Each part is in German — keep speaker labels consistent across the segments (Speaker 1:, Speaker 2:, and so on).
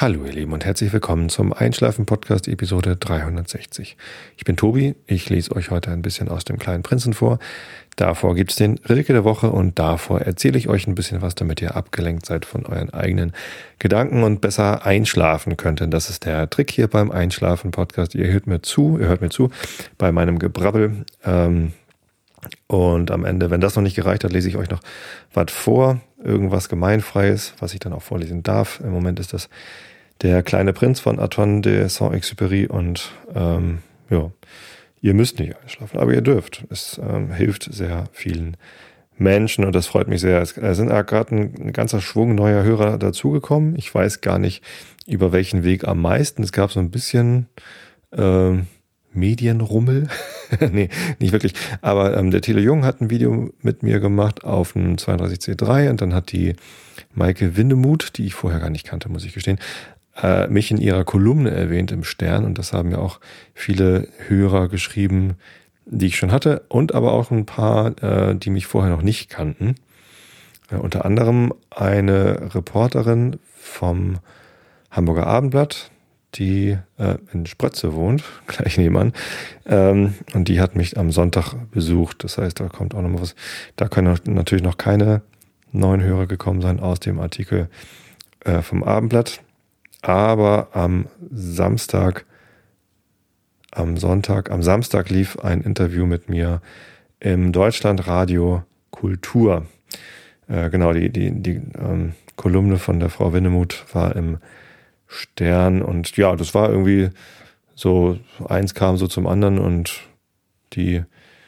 Speaker 1: Hallo ihr Lieben und herzlich willkommen zum Einschlafen Podcast Episode 360. Ich bin Tobi, ich lese euch heute ein bisschen aus dem kleinen Prinzen vor. Davor gibt's den Rilke der Woche und davor erzähle ich euch ein bisschen was, damit ihr abgelenkt seid von euren eigenen Gedanken und besser einschlafen könnt. Denn das ist der Trick hier beim Einschlafen Podcast. Ihr hört mir zu, ihr hört mir zu bei meinem Gebrabbel. Ähm, und am Ende, wenn das noch nicht gereicht hat, lese ich euch noch was vor. Irgendwas Gemeinfreies, was ich dann auch vorlesen darf. Im Moment ist das der kleine Prinz von Antoine de Saint-Exupéry und ähm, ja, ihr müsst nicht einschlafen, aber ihr dürft. Es ähm, hilft sehr vielen Menschen und das freut mich sehr. Es sind gerade ein, ganzer Schwung neuer Hörer dazugekommen. Ich weiß gar nicht, über welchen Weg am meisten. Es gab so ein bisschen ähm, Medienrummel. nee, nicht wirklich. Aber ähm, der Thele Jung hat ein Video mit mir gemacht auf dem 32C3 und dann hat die Maike Windemuth, die ich vorher gar nicht kannte, muss ich gestehen, äh, mich in ihrer Kolumne erwähnt im Stern und das haben ja auch viele Hörer geschrieben, die ich schon hatte und aber auch ein paar, äh, die mich vorher noch nicht kannten. Äh, unter anderem eine Reporterin vom Hamburger Abendblatt, die äh, in Sprötze wohnt, gleich nebenan. Ähm, und die hat mich am Sonntag besucht. Das heißt, da kommt auch noch mal was. Da können natürlich noch keine neuen Hörer gekommen sein aus dem Artikel äh, vom Abendblatt. Aber am Samstag, am Sonntag, am Samstag lief ein Interview mit mir im Deutschlandradio Kultur. Äh, genau, die, die, die ähm, Kolumne von der Frau Winnemuth war im Stern und ja, das war irgendwie so, eins kam so zum anderen und die,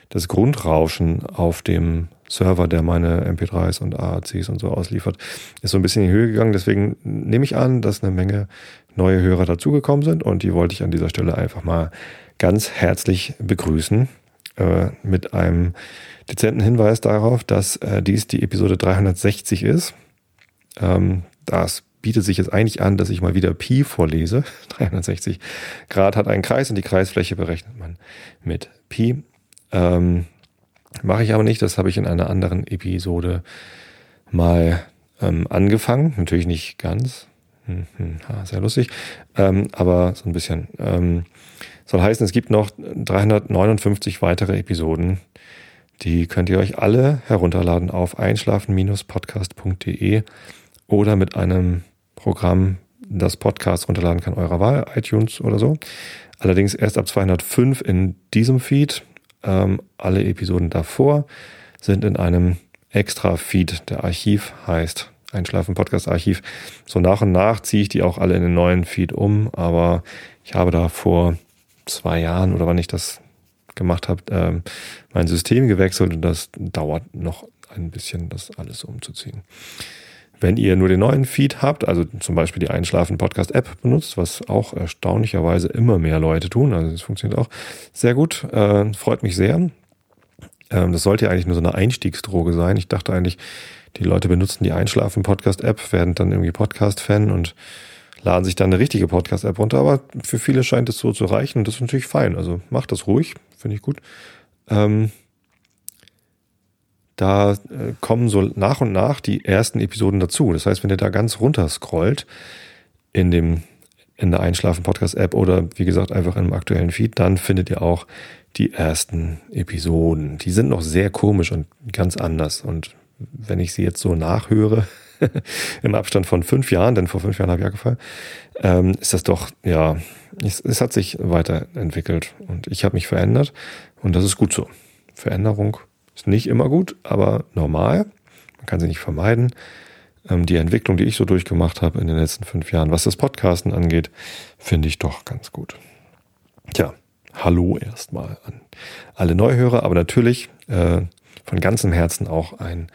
Speaker 1: das Grundrauschen auf dem Server, der meine MP3s und AACs und so ausliefert, ist so ein bisschen in die Höhe gegangen. Deswegen nehme ich an, dass eine Menge neue Hörer dazugekommen sind und die wollte ich an dieser Stelle einfach mal ganz herzlich begrüßen äh, mit einem dezenten Hinweis darauf, dass äh, dies die Episode 360 ist. Ähm, das bietet sich jetzt eigentlich an, dass ich mal wieder Pi vorlese. 360 Grad hat einen Kreis und die Kreisfläche berechnet man mit Pi. Ähm, Mache ich aber nicht, das habe ich in einer anderen Episode mal ähm, angefangen. Natürlich nicht ganz. Hm, hm, ha, sehr lustig. Ähm, aber so ein bisschen. Ähm, soll heißen, es gibt noch 359 weitere Episoden. Die könnt ihr euch alle herunterladen auf einschlafen-podcast.de oder mit einem Programm, das Podcast runterladen kann, eurer Wahl, iTunes oder so. Allerdings erst ab 205 in diesem Feed ähm, alle Episoden davor sind in einem extra Feed, der Archiv heißt. Einschlafen Podcast Archiv. So nach und nach ziehe ich die auch alle in den neuen Feed um, aber ich habe da vor zwei Jahren oder wann ich das gemacht habe, ähm, mein System gewechselt und das dauert noch ein bisschen, das alles umzuziehen. Wenn ihr nur den neuen Feed habt, also zum Beispiel die Einschlafen Podcast App benutzt, was auch erstaunlicherweise immer mehr Leute tun, also es funktioniert auch sehr gut, äh, freut mich sehr. Ähm, das sollte ja eigentlich nur so eine Einstiegsdroge sein. Ich dachte eigentlich, die Leute benutzen die Einschlafen Podcast App, werden dann irgendwie Podcast-Fan und laden sich dann eine richtige Podcast-App runter, aber für viele scheint es so zu reichen und das ist natürlich fein. Also macht das ruhig, finde ich gut. Ähm, da äh, kommen so nach und nach die ersten Episoden dazu. Das heißt, wenn ihr da ganz runter scrollt in dem in der Einschlafen Podcast App oder wie gesagt einfach im aktuellen Feed, dann findet ihr auch die ersten Episoden. Die sind noch sehr komisch und ganz anders. Und wenn ich sie jetzt so nachhöre, im Abstand von fünf Jahren, denn vor fünf Jahren habe ich angefangen, ähm, ist das doch, ja, es, es hat sich weiterentwickelt und ich habe mich verändert und das ist gut so. Veränderung ist nicht immer gut, aber normal. Man kann sie nicht vermeiden. Ähm, die Entwicklung, die ich so durchgemacht habe in den letzten fünf Jahren, was das Podcasten angeht, finde ich doch ganz gut. Tja, hallo erstmal an alle Neuhörer, aber natürlich äh, von ganzem Herzen auch ein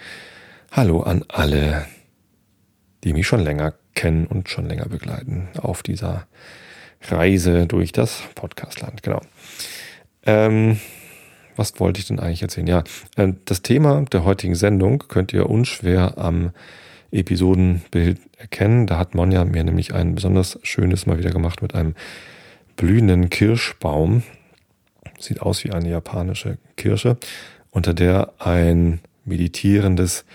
Speaker 1: Hallo an alle, die mich schon länger kennen und schon länger begleiten auf dieser Reise durch das Podcastland. Genau. Ähm, was wollte ich denn eigentlich erzählen? Ja, äh, das Thema der heutigen Sendung könnt ihr unschwer am Episodenbild erkennen. Da hat Monja mir nämlich ein besonders schönes mal wieder gemacht mit einem blühenden Kirschbaum. Sieht aus wie eine japanische Kirsche, unter der ein meditierendes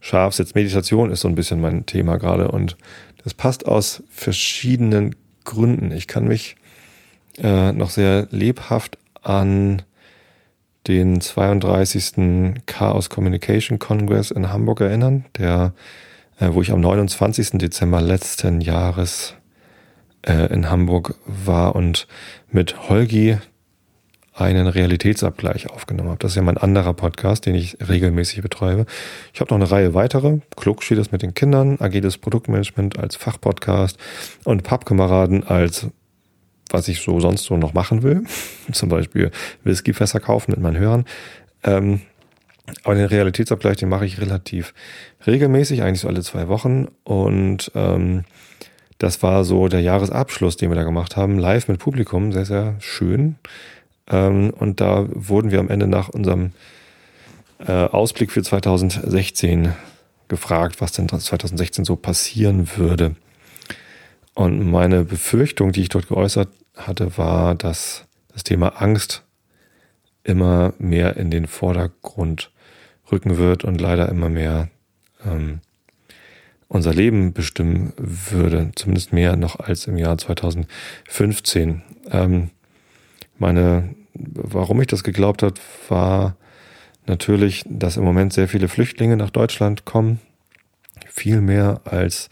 Speaker 1: Schaf sitzt. Meditation ist so ein bisschen mein Thema gerade und Das passt aus verschiedenen Gründen. Ich kann mich äh, noch sehr lebhaft an den 32. Chaos Communication Congress in Hamburg erinnern, der, äh, wo ich am 29. Dezember letzten Jahres äh, in Hamburg war und mit Holgi einen Realitätsabgleich aufgenommen habe. Das ist ja mein anderer Podcast, den ich regelmäßig betreibe. Ich habe noch eine Reihe weitere. Klug steht das mit den Kindern, agiles Produktmanagement als Fachpodcast und Pappkameraden als was ich so sonst so noch machen will. Zum Beispiel Whiskyfässer kaufen mit meinen Hörern. Ähm, aber den Realitätsabgleich, den mache ich relativ regelmäßig, eigentlich so alle zwei Wochen. Und ähm, das war so der Jahresabschluss, den wir da gemacht haben, live mit Publikum, sehr, sehr schön. Ähm, und da wurden wir am Ende nach unserem äh, Ausblick für 2016 gefragt, was denn 2016 so passieren würde. Und meine Befürchtung, die ich dort geäußert hatte, war, dass das Thema Angst immer mehr in den Vordergrund rücken wird und leider immer mehr ähm, unser Leben bestimmen würde, zumindest mehr noch als im Jahr 2015. Ähm, meine, warum ich das geglaubt habe, war natürlich, dass im Moment sehr viele Flüchtlinge nach Deutschland kommen, viel mehr als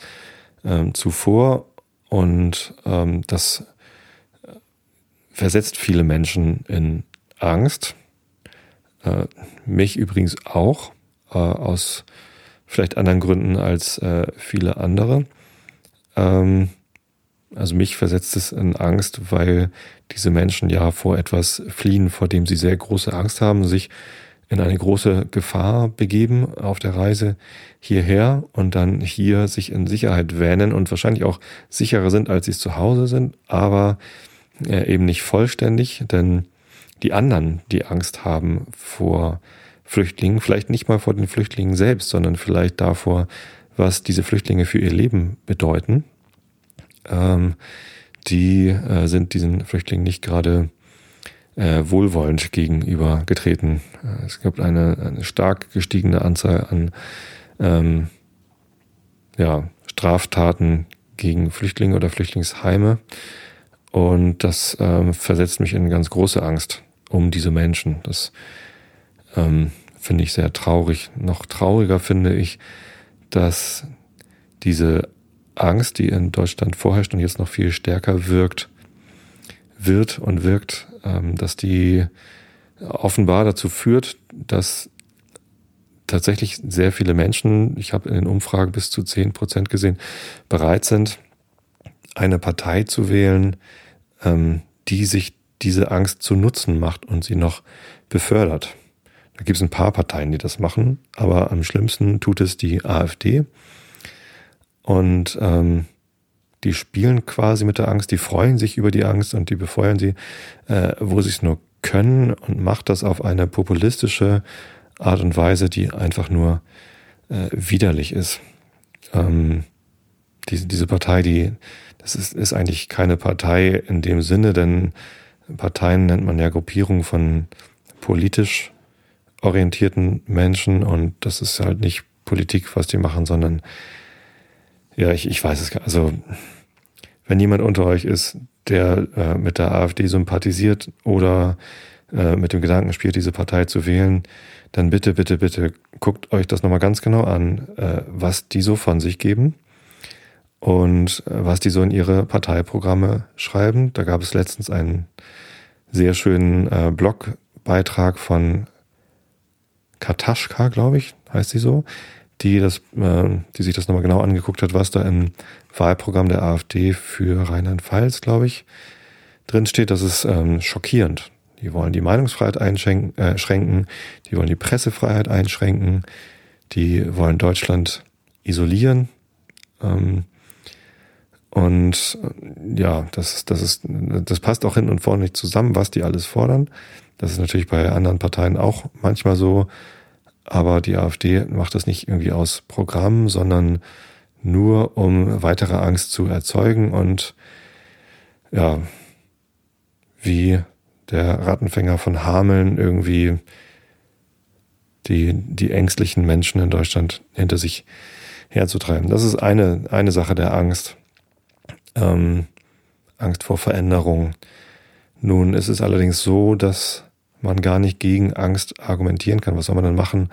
Speaker 1: ähm, zuvor und ähm, das versetzt viele Menschen in Angst. Äh, mich übrigens auch, äh, aus vielleicht anderen Gründen als äh, viele andere. Ähm, also mich versetzt es in Angst, weil diese Menschen ja vor etwas fliehen, vor dem sie sehr große Angst haben, sich in eine große Gefahr begeben auf der Reise hierher und dann hier sich in Sicherheit wähnen und wahrscheinlich auch sicherer sind, als sie es zu Hause sind, aber äh, eben nicht vollständig, denn die anderen, die Angst haben vor Flüchtlingen, vielleicht nicht mal vor den Flüchtlingen selbst, sondern vielleicht davor, was diese Flüchtlinge für ihr Leben bedeuten, ähm, die äh, sind diesen Flüchtlingen nicht gerade äh, wohlwollend gegenüber getreten. Äh, es gibt eine, eine stark gestiegene Anzahl an ähm, ja, Straftaten gegen Flüchtlinge oder Flüchtlingsheime. Und das ähm, versetzt mich in ganz große Angst um diese Menschen. Das ähm, finde ich sehr traurig. Noch trauriger finde ich, dass diese Angst, die in Deutschland vorherrscht und jetzt noch viel stärker wirkt, wird und wirkt, ähm, dass die offenbar dazu führt, dass tatsächlich sehr viele Menschen, ich habe in den Umfragen bis zu zehn Prozent gesehen, bereit sind, eine Partei zu wählen, ähm, die sich diese Angst zu Nutzen macht und sie noch befördert. Da gibt es ein paar Parteien, die das machen, aber am schlimmsten tut es die AfD. Und ähm, die spielen quasi mit der Angst, die freuen sich über die Angst und die befeuern sie, äh, wo sie es nur können und macht das auf eine populistische Art und Weise, die einfach nur äh, widerlich ist. Ähm, diese, diese Partei, die, das ist, ist eigentlich keine Partei in dem Sinne, denn Parteien nennt man ja Gruppierungen von politisch orientierten Menschen und das ist halt nicht Politik, was die machen, sondern ja, ich, ich weiß es gar Also, wenn jemand unter euch ist, der äh, mit der AfD sympathisiert oder äh, mit dem Gedanken spielt, diese Partei zu wählen, dann bitte, bitte, bitte guckt euch das nochmal ganz genau an, äh, was die so von sich geben und äh, was die so in ihre Parteiprogramme schreiben. Da gab es letztens einen sehr schönen äh, Blogbeitrag von Kataschka, glaube ich, heißt sie so, die das, äh, die sich das nochmal genau angeguckt hat, was da im Wahlprogramm der AfD für Rheinland-Pfalz, glaube ich, drin steht. Das ist ähm, schockierend. Die wollen die Meinungsfreiheit einschränken, äh, die wollen die Pressefreiheit einschränken, die wollen Deutschland isolieren. Ähm, und äh, ja, das, das, ist, das passt auch hin und vorne nicht zusammen, was die alles fordern. Das ist natürlich bei anderen Parteien auch manchmal so. Aber die AfD macht das nicht irgendwie aus Programm, sondern nur um weitere Angst zu erzeugen und ja, wie der Rattenfänger von Hameln irgendwie die, die ängstlichen Menschen in Deutschland hinter sich herzutreiben. Das ist eine, eine Sache der Angst. Ähm, Angst vor Veränderung. Nun ist es allerdings so, dass man gar nicht gegen Angst argumentieren kann. Was soll man dann machen,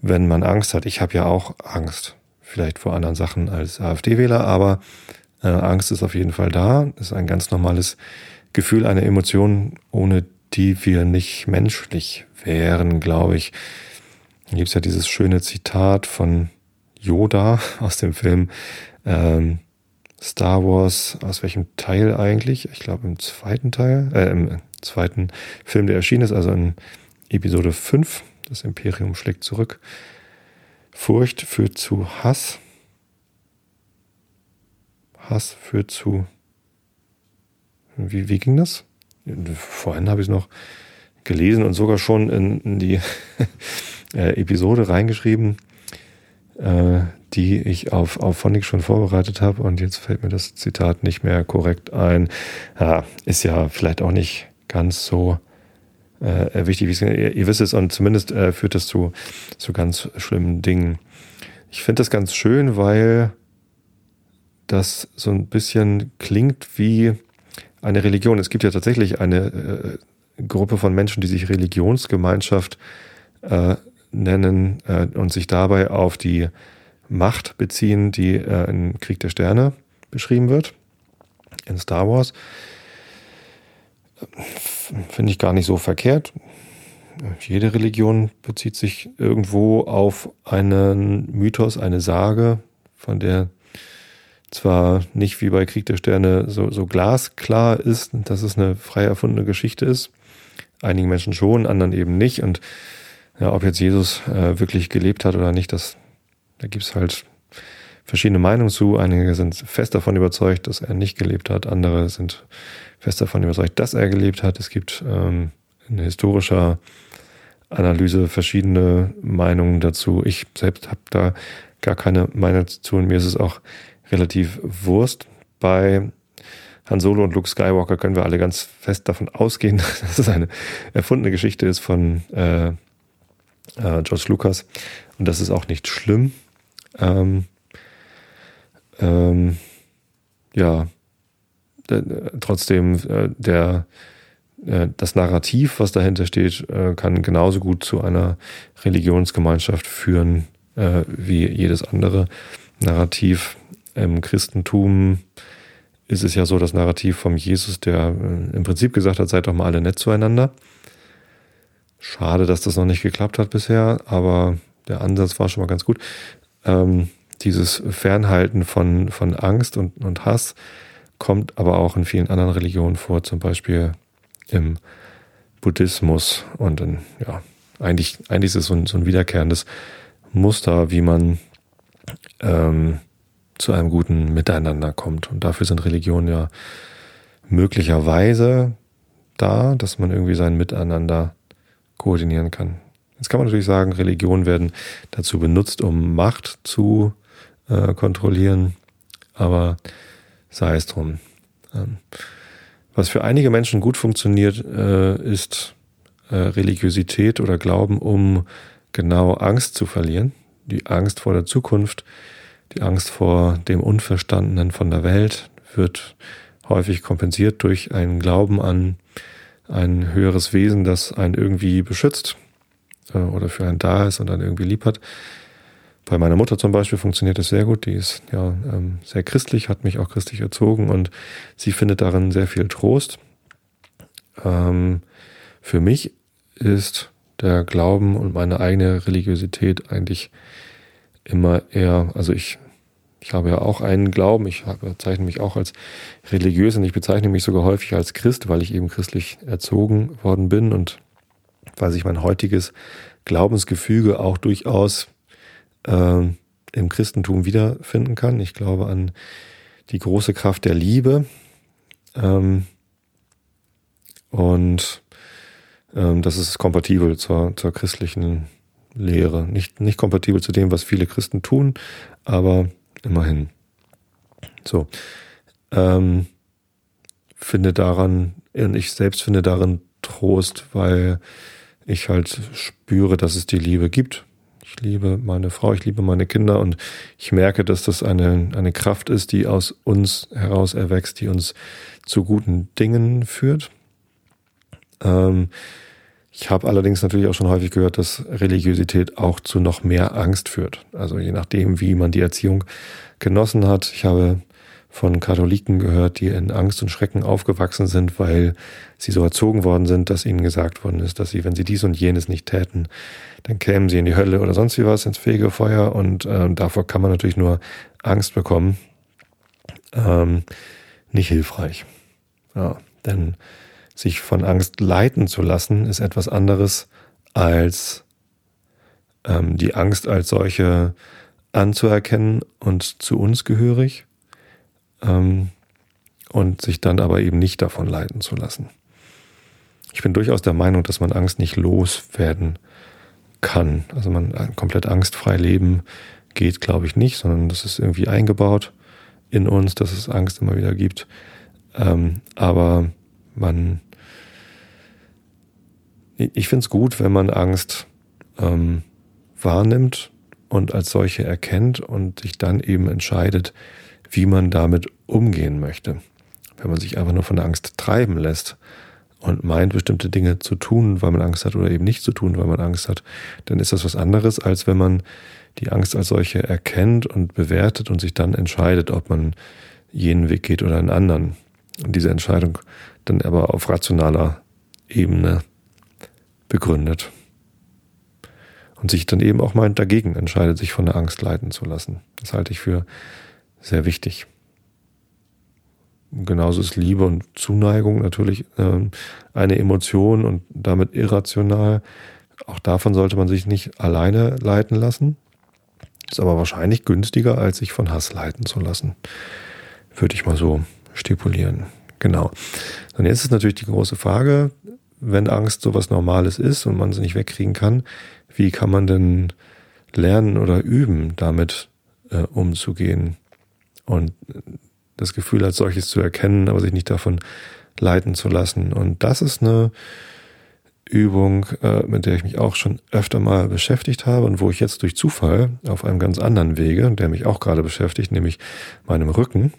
Speaker 1: wenn man Angst hat? Ich habe ja auch Angst, vielleicht vor anderen Sachen als AfD-Wähler, aber äh, Angst ist auf jeden Fall da. Das ist ein ganz normales Gefühl, eine Emotion, ohne die wir nicht menschlich wären, glaube ich. Da gibt es ja dieses schöne Zitat von Yoda aus dem Film ähm, Star Wars, aus welchem Teil eigentlich? Ich glaube im zweiten Teil, äh, im zweiten Film, der erschienen ist, also in Episode 5, das Imperium schlägt zurück. Furcht führt zu Hass. Hass führt zu. Wie, wie ging das? Vorhin habe ich es noch gelesen und sogar schon in, in die äh, Episode reingeschrieben. Äh, die ich auf, auf Phonic schon vorbereitet habe und jetzt fällt mir das Zitat nicht mehr korrekt ein. Ja, ist ja vielleicht auch nicht ganz so äh, wichtig, wie es, ihr, ihr, wisst es und zumindest äh, führt das zu, zu ganz schlimmen Dingen. Ich finde das ganz schön, weil das so ein bisschen klingt wie eine Religion. Es gibt ja tatsächlich eine äh, Gruppe von Menschen, die sich Religionsgemeinschaft äh, nennen äh, und sich dabei auf die Macht beziehen, die äh, in Krieg der Sterne beschrieben wird, in Star Wars. Finde ich gar nicht so verkehrt. Jede Religion bezieht sich irgendwo auf einen Mythos, eine Sage, von der zwar nicht wie bei Krieg der Sterne so, so glasklar ist, dass es eine frei erfundene Geschichte ist. Einigen Menschen schon, anderen eben nicht. Und ja, ob jetzt Jesus äh, wirklich gelebt hat oder nicht, das da gibt's halt verschiedene Meinungen zu. Einige sind fest davon überzeugt, dass er nicht gelebt hat. Andere sind fest davon überzeugt, dass er gelebt hat. Es gibt ähm, in historischer Analyse verschiedene Meinungen dazu. Ich selbst habe da gar keine Meinung dazu und mir ist es auch relativ Wurst. Bei Han Solo und Luke Skywalker können wir alle ganz fest davon ausgehen, dass es eine erfundene Geschichte ist von äh, äh, George Lucas. Und das ist auch nicht schlimm. Ähm, ähm, ja, trotzdem äh, der äh, das Narrativ, was dahinter steht, äh, kann genauso gut zu einer Religionsgemeinschaft führen wie jedes andere Narrativ. Im Christentum ist es ja so das Narrativ vom Jesus, der im Prinzip gesagt hat, seid doch mal alle nett zueinander. Schade, dass das noch nicht geklappt hat bisher, aber der Ansatz war schon mal ganz gut ähm, dieses Fernhalten von, von Angst und, und Hass kommt aber auch in vielen anderen Religionen vor, zum Beispiel im Buddhismus. Und in, ja, eigentlich, eigentlich ist es so ein, so ein wiederkehrendes Muster, wie man ähm, zu einem guten Miteinander kommt. Und dafür sind Religionen ja möglicherweise da, dass man irgendwie sein Miteinander koordinieren kann. Jetzt kann man natürlich sagen, Religionen werden dazu benutzt, um Macht zu äh, kontrollieren, aber sei es drum. Ähm, was für einige Menschen gut funktioniert, äh, ist äh, Religiosität oder Glauben, um genau Angst zu verlieren. Die Angst vor der Zukunft, die Angst vor dem Unverstandenen von der Welt wird häufig kompensiert durch einen Glauben an ein höheres Wesen, das einen irgendwie beschützt, äh, oder für einen da ist und dann irgendwie lieb hat. Bei meiner Mutter zum Beispiel funktioniert das sehr gut. Die ist ja ähm, sehr christlich, hat mich auch christlich erzogen und sie findet darin sehr viel Trost. Ähm, für mich ist der Glauben und meine eigene Religiosität eigentlich immer eher, also ich, ich habe ja auch einen Glauben, ich bezeichne mich auch als religiös und ich bezeichne mich sogar häufig als Christ, weil ich eben christlich erzogen worden bin und weil sich mein heutiges Glaubensgefüge auch durchaus äh, im Christentum wiederfinden kann. Ich glaube an die große Kraft der Liebe ähm, und ähm, das ist kompatibel zur, zur christlichen Lehre. Nicht, nicht kompatibel zu dem, was viele Christen tun, aber immerhin. So. Ähm, finde daran, ich selbst finde darin Trost, weil ich halt spüre, dass es die Liebe gibt. Ich liebe meine Frau, ich liebe meine Kinder und ich merke, dass das eine, eine Kraft ist, die aus uns heraus erwächst, die uns zu guten Dingen führt. Ähm, ich habe allerdings natürlich auch schon häufig gehört, dass Religiosität auch zu noch mehr Angst führt. Also je nachdem, wie man die Erziehung genossen hat. Ich habe von Katholiken gehört, die in Angst und Schrecken aufgewachsen sind, weil sie so erzogen worden sind, dass ihnen gesagt worden ist, dass sie, wenn sie dies und jenes nicht täten, dann kämen sie in die Hölle oder sonst wie was, ins Fegefeuer und äh, davor kann man natürlich nur Angst bekommen. Ähm, nicht hilfreich. Ja, denn sich von Angst leiten zu lassen, ist etwas anderes als ähm, die Angst als solche anzuerkennen und zu uns gehörig ähm, und sich dann aber eben nicht davon leiten zu lassen. Ich bin durchaus der Meinung, dass man Angst nicht loswerden kann. Also man äh, komplett angstfrei leben geht, glaube ich, nicht, sondern das ist irgendwie eingebaut in uns, dass es Angst immer wieder gibt. Ähm, aber man, ich finde es gut, wenn man Angst ähm, wahrnimmt und als solche erkennt und sich dann eben entscheidet, wie man damit umgehen möchte. Wenn man sich einfach nur von der Angst treiben lässt und meint, bestimmte Dinge zu tun, weil man Angst hat oder eben nicht zu tun, weil man Angst hat, dann ist das was anderes, als wenn man die Angst als solche erkennt und bewertet und sich dann entscheidet, ob man jenen Weg geht oder einen anderen. Und diese Entscheidung dann aber auf rationaler Ebene begründet. Und sich dann eben auch mal dagegen entscheidet, sich von der Angst leiten zu lassen. Das halte ich für sehr wichtig. Genauso ist Liebe und Zuneigung natürlich äh, eine Emotion und damit irrational. Auch davon sollte man sich nicht alleine leiten lassen. Ist aber wahrscheinlich günstiger, als sich von Hass leiten zu lassen. Würde ich mal so stipulieren. Genau. Und jetzt ist natürlich die große Frage, wenn Angst sowas Normales ist und man sie nicht wegkriegen kann, wie kann man denn lernen oder üben, damit äh, umzugehen? Und das Gefühl als solches zu erkennen, aber sich nicht davon leiten zu lassen. Und das ist eine Übung, äh, mit der ich mich auch schon öfter mal beschäftigt habe und wo ich jetzt durch Zufall auf einem ganz anderen Wege, der mich auch gerade beschäftigt, nämlich meinem Rücken.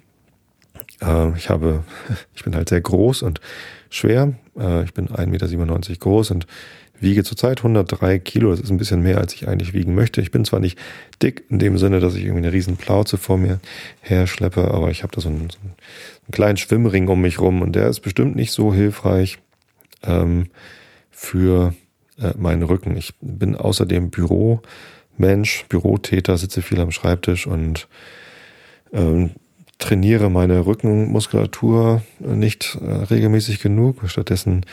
Speaker 1: Äh, ich habe, ich bin halt sehr groß und schwer. Äh, ich bin 1,97 Meter groß und wiege zurzeit 103 Kilo. Das ist ein bisschen mehr, als ich eigentlich wiegen möchte. Ich bin zwar nicht dick in dem Sinne, dass ich irgendwie eine riesen Plauze vor mir her schleppe, aber ich habe da so einen, so einen, kleinen Schwimmring um mich rum und der ist bestimmt nicht so hilfreich ähm, für äh, meinen Rücken. Ich bin außerdem Büromensch, Bürotäter, sitze viel am Schreibtisch und ähm, trainiere meine Rückenmuskulatur nicht äh, regelmäßig genug. Stattdessen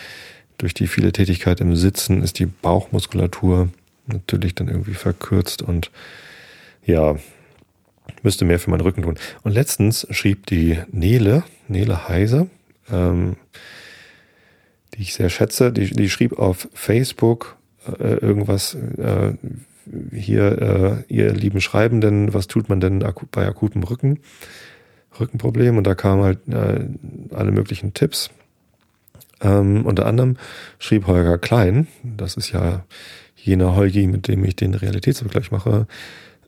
Speaker 1: durch die viele Tätigkeit im Sitzen ist die Bauchmuskulatur natürlich dann irgendwie verkürzt und ja, müsste mehr für meinen Rücken tun. Und letztens schrieb die Nele, Nele Heise, ähm, die ich sehr schätze, die, die schrieb auf Facebook äh, irgendwas äh, hier, äh, ihr lieben Schreibenden, was tut man denn bei akutem Rücken, Rückenproblem? Und da kamen halt äh, alle möglichen Tipps. Ähm, unter anderem schrieb Holger Klein, das ist ja jener Holgi, mit dem ich den Realitätsvergleich mache,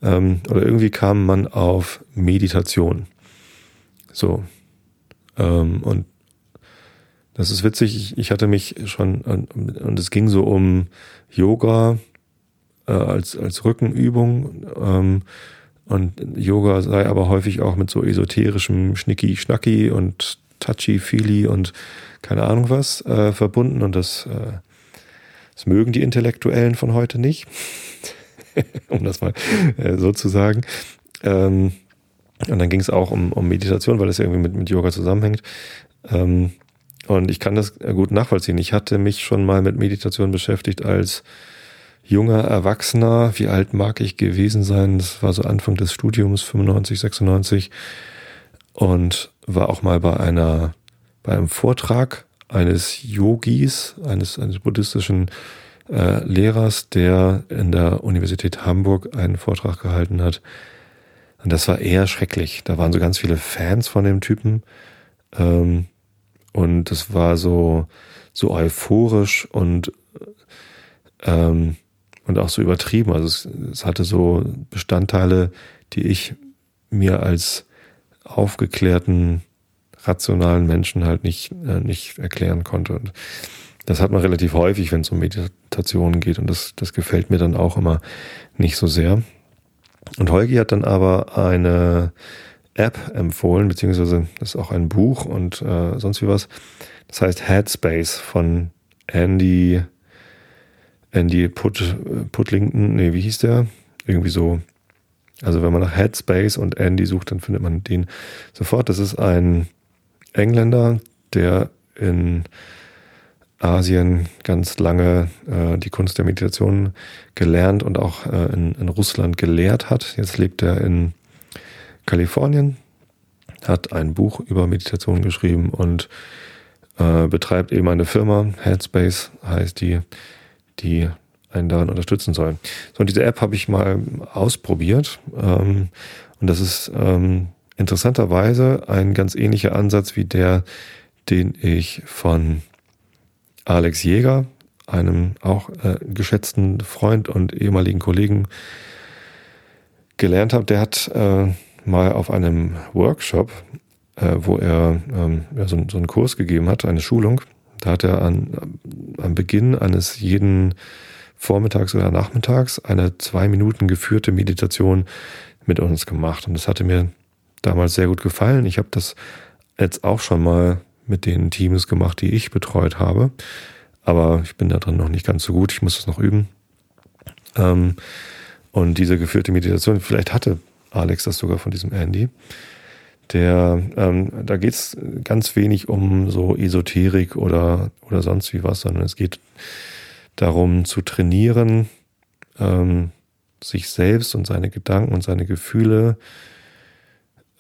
Speaker 1: ähm, oder irgendwie kam man auf Meditation. So. Ähm, und das ist witzig, ich, ich hatte mich schon, und es ging so um Yoga äh, als, als Rückenübung. Ähm, und Yoga sei aber häufig auch mit so esoterischem Schnicki-Schnacki und Touchy-Feely und keine Ahnung was äh, verbunden und das, äh, das mögen die Intellektuellen von heute nicht, um das mal äh, so zu sagen. Ähm, und dann ging es auch um, um Meditation, weil es irgendwie mit, mit Yoga zusammenhängt. Ähm, und ich kann das gut nachvollziehen. Ich hatte mich schon mal mit Meditation beschäftigt als junger Erwachsener. Wie alt mag ich gewesen sein? Das war so Anfang des Studiums, 95, 96. Und war auch mal bei einer bei einem Vortrag eines Yogis, eines, eines buddhistischen äh, Lehrers, der in der Universität Hamburg einen Vortrag gehalten hat. Und das war eher schrecklich. Da waren so ganz viele Fans von dem Typen. Ähm, und das war so, so euphorisch und ähm, und auch so übertrieben. Also es, es hatte so Bestandteile, die ich mir als aufgeklärten, rationalen Menschen halt nicht, äh, nicht erklären konnte. Und das hat man relativ häufig, wenn es um Meditationen geht. Und das, das gefällt mir dann auch immer nicht so sehr. Und Holgi hat dann aber eine App empfohlen, beziehungsweise das ist auch ein Buch und äh, sonst wie was. Das heißt Headspace von Andy, Andy Put, Putlington, nee, wie hieß der? Irgendwie so. Also wenn man nach Headspace und Andy sucht, dann findet man den sofort. Das ist ein Engländer, der in Asien ganz lange äh, die Kunst der Meditation gelernt und auch äh, in, in, Russland gelehrt hat. Jetzt lebt er in Kalifornien, hat ein Buch über Meditation geschrieben und äh, betreibt eben eine Firma, Headspace heißt die, die einen darin unterstützen soll. So, und diese App habe ich mal ausprobiert ähm, und das ist ähm, interessanterweise ein ganz ähnlicher Ansatz wie der, den ich von Alex Jäger, einem auch äh, geschätzten Freund und ehemaligen Kollegen, gelernt habe. Der hat äh, mal auf einem Workshop, äh, wo er ähm, ja, so, so, einen Kurs gegeben hat, eine Schulung, da hat er an, am Beginn eines jeden Vormittags oder Nachmittags eine zwei Minuten geführte Meditation mit uns gemacht. Und das hatte mir damals sehr gut gefallen. Ich habe das jetzt auch schon mal mit den Teams gemacht, die ich betreut habe. Aber ich bin da drin noch nicht ganz so gut. Ich muss das noch üben. Ähm, und diese geführte Meditation, vielleicht hatte Alex das sogar von diesem Andy. Der, ähm, da geht es ganz wenig um so Esoterik oder, oder sonst wie was, sondern es geht darum zu trainieren, ähm, sich selbst und seine Gedanken und seine Gefühle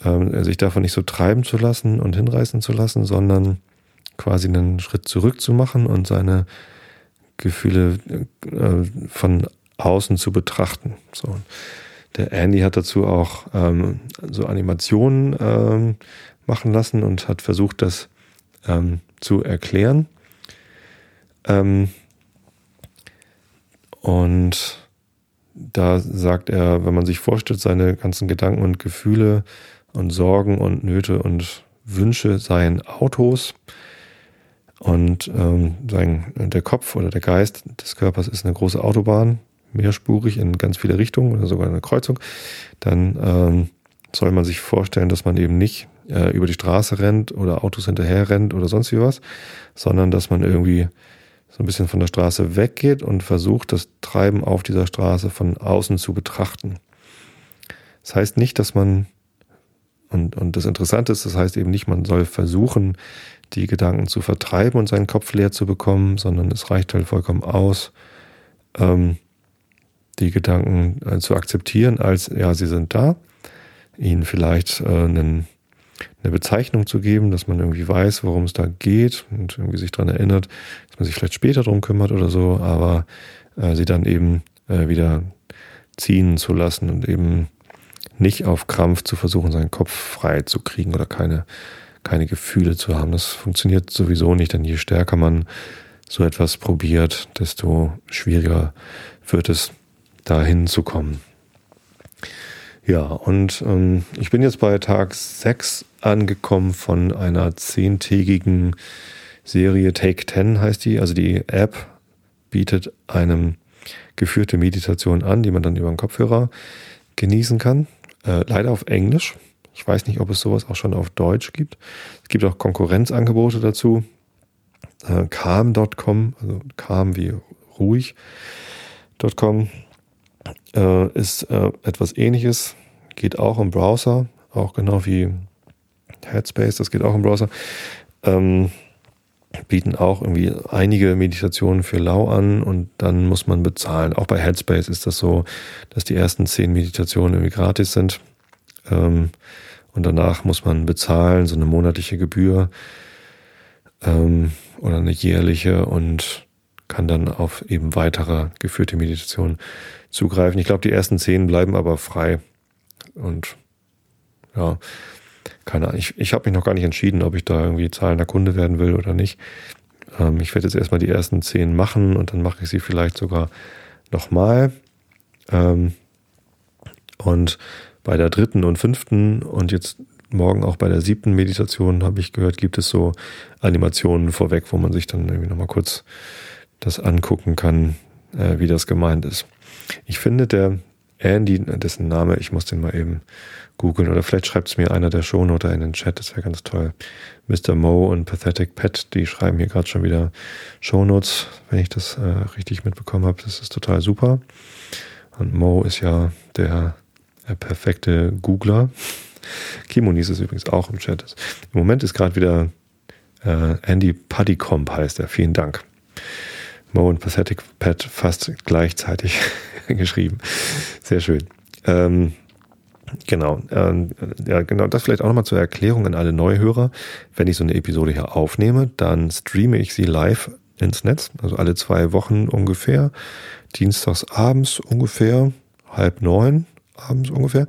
Speaker 1: ähm, sich davon nicht so treiben zu lassen und hinreißen zu lassen, sondern quasi einen Schritt zurück zu machen und seine Gefühle äh, von außen zu betrachten. So. Der Andy hat dazu auch ähm, so Animationen ähm, machen lassen und hat versucht, das ähm, zu erklären. Ähm, und da sagt er, wenn man sich vorstellt, seine ganzen Gedanken und Gefühle und Sorgen und Nöte und Wünsche seien Autos. Und ähm, sein, der Kopf oder der Geist des Körpers ist eine große Autobahn, mehrspurig in ganz viele Richtungen oder sogar eine Kreuzung, dann ähm, soll man sich vorstellen, dass man eben nicht äh, über die Straße rennt oder Autos hinterher rennt oder sonst wie was, sondern dass man irgendwie so ein bisschen von der Straße weggeht und versucht, das Treiben auf dieser Straße von außen zu betrachten. Das heißt nicht, dass man und, und das Interessante ist, das heißt eben nicht, man soll versuchen, die Gedanken zu vertreiben und seinen Kopf leer zu bekommen, sondern es reicht halt vollkommen aus, ähm, die Gedanken äh, zu akzeptieren als, ja, sie sind da, ihnen vielleicht äh, einen, eine Bezeichnung zu geben, dass man irgendwie weiß, worum es da geht und irgendwie sich daran erinnert, dass man sich vielleicht später darum kümmert oder so, aber äh, sie dann eben äh, wieder ziehen zu lassen und eben nicht auf Krampf zu versuchen, seinen Kopf frei zu kriegen oder keine, keine Gefühle zu haben. Das funktioniert sowieso nicht, denn je stärker man so etwas probiert, desto schwieriger wird es, dahin zu kommen. Ja, und ähm, ich bin jetzt bei Tag 6 angekommen von einer zehntägigen Serie Take 10 heißt die. Also die App bietet einem geführte Meditation an, die man dann über den Kopfhörer genießen kann. Äh, leider auf Englisch. Ich weiß nicht, ob es sowas auch schon auf Deutsch gibt. Es gibt auch Konkurrenzangebote dazu. Äh, calm.com, also calm wie ruhig.com äh, ist äh, etwas ähnliches. Geht auch im Browser, auch genau wie Headspace, das geht auch im Browser. Ähm, bieten auch irgendwie einige Meditationen für lau an und dann muss man bezahlen. Auch bei Headspace ist das so, dass die ersten zehn Meditationen irgendwie gratis sind. Ähm, und danach muss man bezahlen, so eine monatliche Gebühr ähm, oder eine jährliche und kann dann auf eben weitere geführte Meditationen zugreifen. Ich glaube, die ersten zehn bleiben aber frei. Und ja, keine Ahnung. Ich, ich habe mich noch gar nicht entschieden, ob ich da irgendwie zahlender Kunde werden will oder nicht. Ähm, ich werde jetzt erstmal die ersten zehn machen und dann mache ich sie vielleicht sogar nochmal. Ähm, und bei der dritten und fünften und jetzt morgen auch bei der siebten Meditation habe ich gehört, gibt es so Animationen vorweg, wo man sich dann irgendwie nochmal kurz das angucken kann, äh, wie das gemeint ist. Ich finde, der Andy, dessen Name, ich muss den mal eben googeln oder vielleicht schreibt es mir einer der Shownoter in den Chat, das wäre ganz toll. Mr. Mo und Pathetic Pet, die schreiben hier gerade schon wieder Shownotes, wenn ich das äh, richtig mitbekommen habe. Das ist total super. Und Mo ist ja der, der perfekte Googler. Kimonis ist übrigens auch im Chat. Im Moment ist gerade wieder äh, Andy Puddycomp heißt er. Vielen Dank. Mo und Pathetic Pet fast gleichzeitig geschrieben. Sehr schön. Ähm, genau. Ähm, ja, genau. Das vielleicht auch nochmal zur Erklärung an alle Neuhörer. Wenn ich so eine Episode hier aufnehme, dann streame ich sie live ins Netz, also alle zwei Wochen ungefähr. Dienstags abends ungefähr, halb neun abends ungefähr.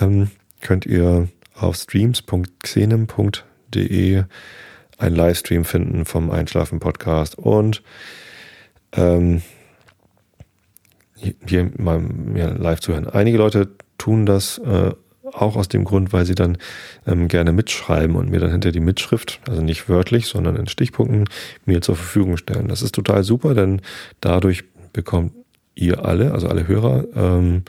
Speaker 1: Ähm, könnt ihr auf streams.xenem.de einen Livestream finden vom Einschlafen Podcast und ähm, hier mal mir live zuhören. Einige Leute tun das äh, auch aus dem Grund, weil sie dann ähm, gerne mitschreiben und mir dann hinter die Mitschrift, also nicht wörtlich, sondern in Stichpunkten, mir zur Verfügung stellen. Das ist total super, denn dadurch bekommt ihr alle, also alle Hörer, ähm,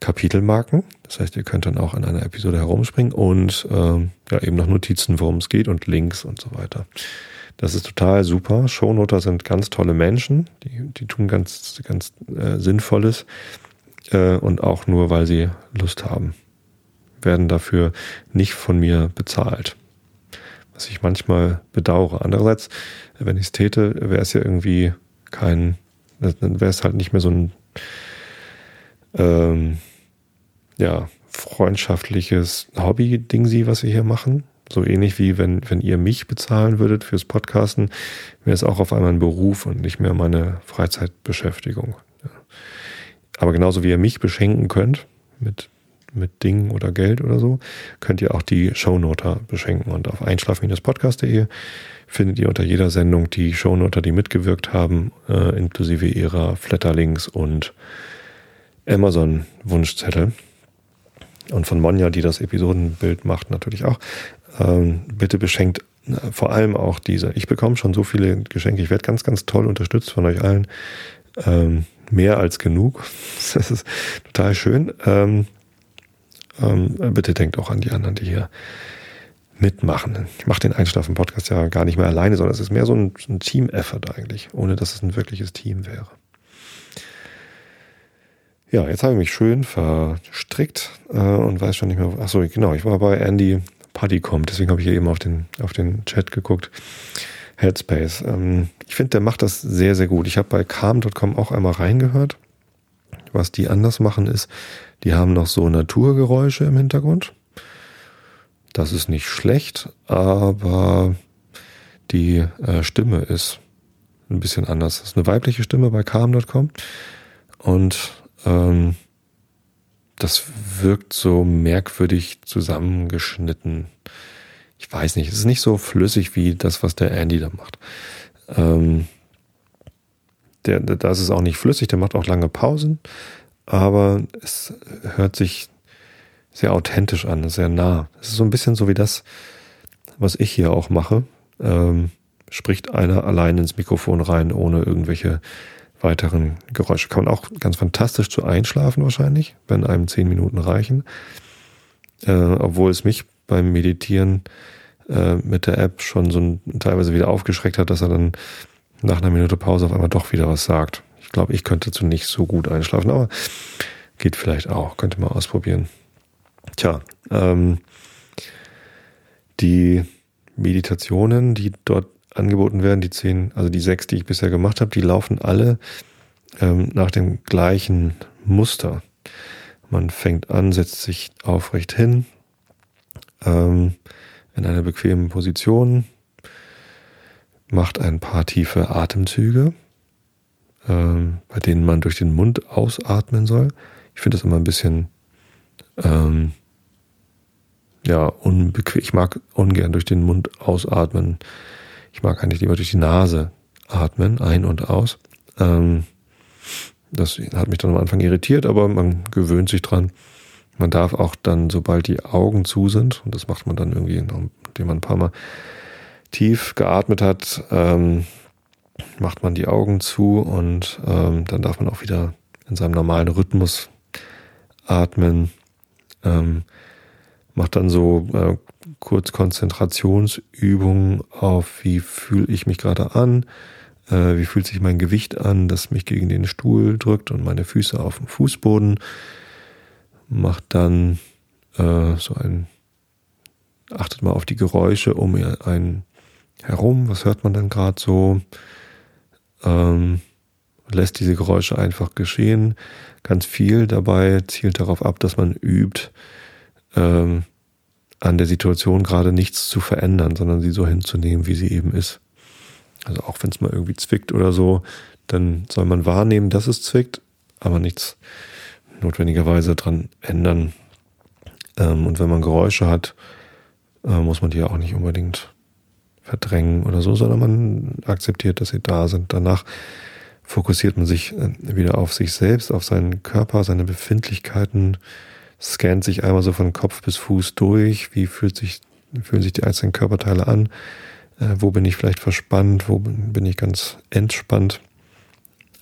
Speaker 1: Kapitelmarken. Das heißt, ihr könnt dann auch in einer Episode herumspringen und ähm, ja eben noch Notizen, worum es geht und Links und so weiter. Das ist total super. Shownoter sind ganz tolle Menschen, die, die tun ganz, ganz äh, Sinnvolles äh, und auch nur, weil sie Lust haben. Werden dafür nicht von mir bezahlt. Was ich manchmal bedauere. Andererseits, wenn ich es täte, wäre es ja irgendwie kein, dann wäre es halt nicht mehr so ein ähm, ja, freundschaftliches Hobby-Ding, was wir hier machen, so ähnlich wie wenn, wenn ihr mich bezahlen würdet fürs Podcasten, wäre es auch auf einmal ein Beruf und nicht mehr meine Freizeitbeschäftigung. Aber genauso wie ihr mich beschenken könnt mit, mit Dingen oder Geld oder so, könnt ihr auch die Shownoter beschenken. Und auf einschlaf-podcast.de findet ihr unter jeder Sendung die Shownoter, die mitgewirkt haben, äh, inklusive ihrer Flatterlinks und Amazon-Wunschzettel. Und von Monja, die das Episodenbild macht, natürlich auch bitte beschenkt vor allem auch diese. Ich bekomme schon so viele Geschenke. Ich werde ganz, ganz toll unterstützt von euch allen. Ähm, mehr als genug. Das ist total schön. Ähm, ähm, bitte denkt auch an die anderen, die hier mitmachen. Ich mache den Einschlafen-Podcast ja gar nicht mehr alleine, sondern es ist mehr so ein, ein Team-Effort eigentlich, ohne dass es ein wirkliches Team wäre. Ja, jetzt habe ich mich schön verstrickt äh, und weiß schon nicht mehr. Ach so, genau, ich war bei Andy Party kommt. Deswegen habe ich hier eben auf den, auf den Chat geguckt. Headspace. Ähm, ich finde, der macht das sehr, sehr gut. Ich habe bei calm.com auch einmal reingehört. Was die anders machen ist, die haben noch so Naturgeräusche im Hintergrund. Das ist nicht schlecht, aber die äh, Stimme ist ein bisschen anders. Das ist eine weibliche Stimme bei calm.com und ähm, das wirkt so merkwürdig zusammengeschnitten. Ich weiß nicht, es ist nicht so flüssig wie das, was der Andy da macht. Ähm, der, das ist auch nicht flüssig, der macht auch lange Pausen, aber es hört sich sehr authentisch an, sehr nah. Es ist so ein bisschen so wie das, was ich hier auch mache. Ähm, spricht einer allein ins Mikrofon rein, ohne irgendwelche weiteren Geräusche. Kann man auch ganz fantastisch zu einschlafen wahrscheinlich, wenn einem zehn Minuten reichen. Äh, obwohl es mich beim Meditieren äh, mit der App schon so ein, teilweise wieder aufgeschreckt hat, dass er dann nach einer Minute Pause auf einmal doch wieder was sagt. Ich glaube, ich könnte dazu nicht so gut einschlafen, aber geht vielleicht auch. Könnte mal ausprobieren. Tja, ähm, die Meditationen, die dort angeboten werden, die zehn, also die sechs, die ich bisher gemacht habe, die laufen alle ähm, nach dem gleichen Muster. Man fängt an, setzt sich aufrecht hin, ähm, in einer bequemen Position, macht ein paar tiefe Atemzüge, ähm, bei denen man durch den Mund ausatmen soll. Ich finde das immer ein bisschen ähm, ja, unbequem. Ich mag ungern durch den Mund ausatmen. Ich mag eigentlich lieber durch die Nase atmen, ein und aus. Ähm, Das hat mich dann am Anfang irritiert, aber man gewöhnt sich dran. Man darf auch dann, sobald die Augen zu sind, und das macht man dann irgendwie, indem man ein paar Mal tief geatmet hat, ähm, macht man die Augen zu und ähm, dann darf man auch wieder in seinem normalen Rhythmus atmen. Ähm, macht dann so äh, kurz Konzentrationsübungen auf, wie fühle ich mich gerade an, äh, wie fühlt sich mein Gewicht an, das mich gegen den Stuhl drückt und meine Füße auf dem Fußboden. Macht dann äh, so ein, achtet mal auf die Geräusche um einen herum, was hört man dann gerade so? Ähm, lässt diese Geräusche einfach geschehen. Ganz viel dabei zielt darauf ab, dass man übt, ähm, an der Situation gerade nichts zu verändern, sondern sie so hinzunehmen, wie sie eben ist. Also auch wenn es mal irgendwie zwickt oder so, dann soll man wahrnehmen, dass es zwickt, aber nichts notwendigerweise dran ändern. Ähm, und wenn man Geräusche hat, äh, muss man die ja auch nicht unbedingt verdrängen oder so, sondern man akzeptiert, dass sie da sind. Danach fokussiert man sich äh, wieder auf sich selbst, auf seinen Körper, seine Befindlichkeiten, scannt sich einmal so von Kopf bis Fuß durch, wie fühlt sich, fühlen sich die einzelnen Körperteile an, äh, wo bin ich vielleicht verspannt, wo bin ich ganz entspannt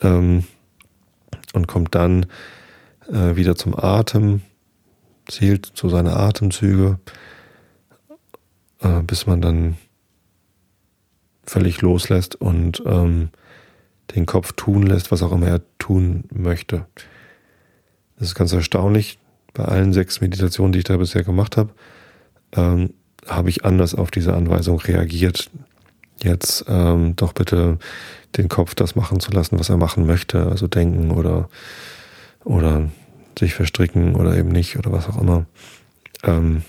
Speaker 1: ähm, und kommt dann äh, wieder zum Atem, zählt zu seine Atemzüge, äh, bis man dann völlig loslässt und ähm, den Kopf tun lässt, was auch immer er tun möchte. Das ist ganz erstaunlich. Bei allen sechs Meditationen, die ich da bisher gemacht habe, ähm, habe ich anders auf diese Anweisung reagiert. Jetzt ähm, doch bitte den Kopf das machen zu lassen, was er machen möchte, also denken oder oder sich verstricken oder eben nicht oder was auch immer. Ähm,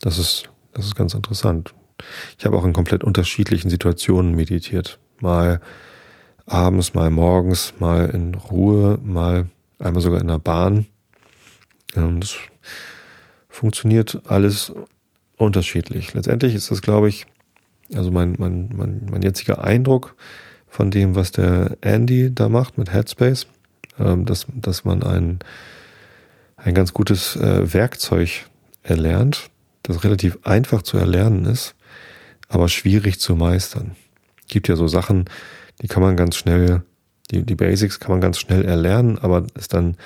Speaker 1: das ist das ist ganz interessant. Ich habe auch in komplett unterschiedlichen Situationen meditiert. Mal abends, mal morgens, mal in Ruhe, mal einmal sogar in der Bahn. Ähm, das funktioniert alles unterschiedlich. Letztendlich ist das, glaube ich, also mein, mein, mein, mein jetziger Eindruck von dem, was der Andy da macht mit Headspace, ähm, dass, dass man ein, ein ganz gutes äh, Werkzeug erlernt, das relativ einfach zu erlernen ist, aber schwierig zu meistern. Gibt ja so Sachen, die kann man ganz schnell, die, die Basics kann man ganz schnell erlernen, aber es dann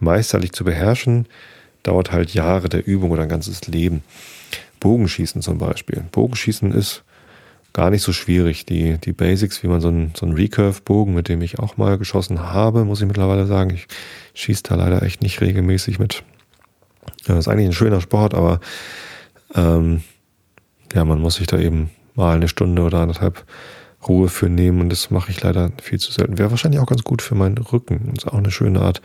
Speaker 1: meisterlich zu beherrschen, dauert halt Jahre der Übung oder ein ganzes Leben. Bogenschießen zum Beispiel. Bogenschießen ist gar nicht so schwierig. Die, die Basics, wie man so einen, so einen Recurve-Bogen, mit dem ich auch mal geschossen habe, muss ich mittlerweile sagen. Ich schieße da leider echt nicht regelmäßig mit. Das ist eigentlich ein schöner Sport, aber ähm, ja, man muss sich da eben mal eine Stunde oder anderthalb Ruhe für nehmen und das mache ich leider viel zu selten. Wäre wahrscheinlich auch ganz gut für meinen Rücken. Ist auch eine schöne Art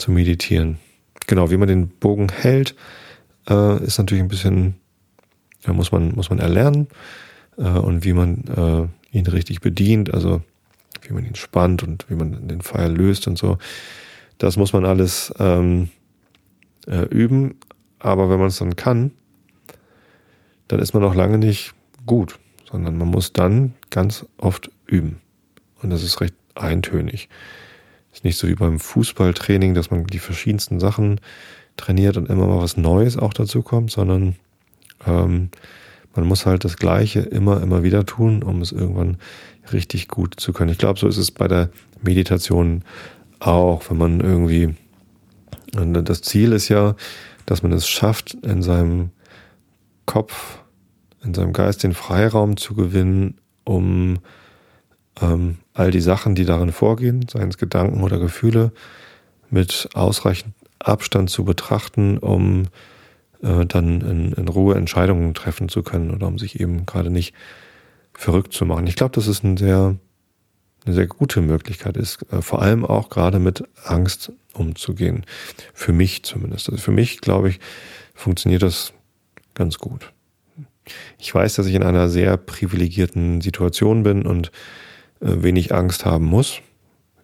Speaker 1: zu meditieren. Genau, wie man den Bogen hält, äh, ist natürlich ein bisschen, ja, muss man, muss man erlernen äh, und wie man äh, ihn richtig bedient, also wie man ihn spannt und wie man den Pfeil löst und so. Das muss man alles ähm, äh, üben, aber wenn man es dann kann, dann ist man noch lange nicht gut, sondern man muss dann ganz oft üben. Und das ist recht eintönig. Ist nicht so wie beim Fußballtraining, dass man die verschiedensten Sachen trainiert und immer mal was Neues auch dazu kommt, sondern ähm, man muss halt das Gleiche immer, immer wieder tun, um es irgendwann richtig gut zu können. Ich glaube, so ist es bei der Meditation auch, wenn man irgendwie, das Ziel ist ja, dass man es schafft, in seinem Kopf, in seinem Geist den Freiraum zu gewinnen, um ähm, all die Sachen, die darin vorgehen, seien es Gedanken oder Gefühle, mit ausreichend Abstand zu betrachten, um äh, dann in, in, Ruhe Entscheidungen treffen zu können oder um sich eben gerade nicht verrückt zu machen. Ich glaube, dass es ein sehr, eine sehr gute Möglichkeit ist, äh, vor allem auch gerade mit Angst umzugehen. Für mich zumindest. Also für mich, glaube ich, funktioniert das ganz gut. Ich weiß, dass ich in einer sehr privilegierten Situation bin und wenig Angst haben muss.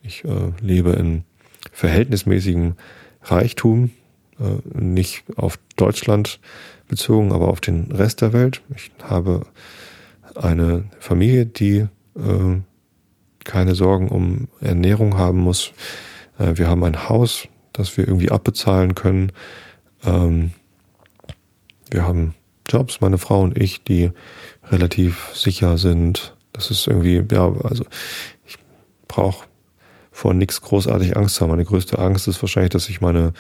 Speaker 1: Ich äh, lebe in verhältnismäßigem Reichtum, äh, nicht auf Deutschland bezogen, aber auf den Rest der Welt. Ich habe eine Familie, die äh, keine Sorgen um Ernährung haben muss. Äh, wir haben ein Haus, das wir irgendwie abbezahlen können. Ähm, wir haben Jobs, meine Frau und ich, die relativ sicher sind. Das ist irgendwie, ja, also ich brauche vor nichts großartig Angst haben. Meine größte Angst ist wahrscheinlich, dass ich meine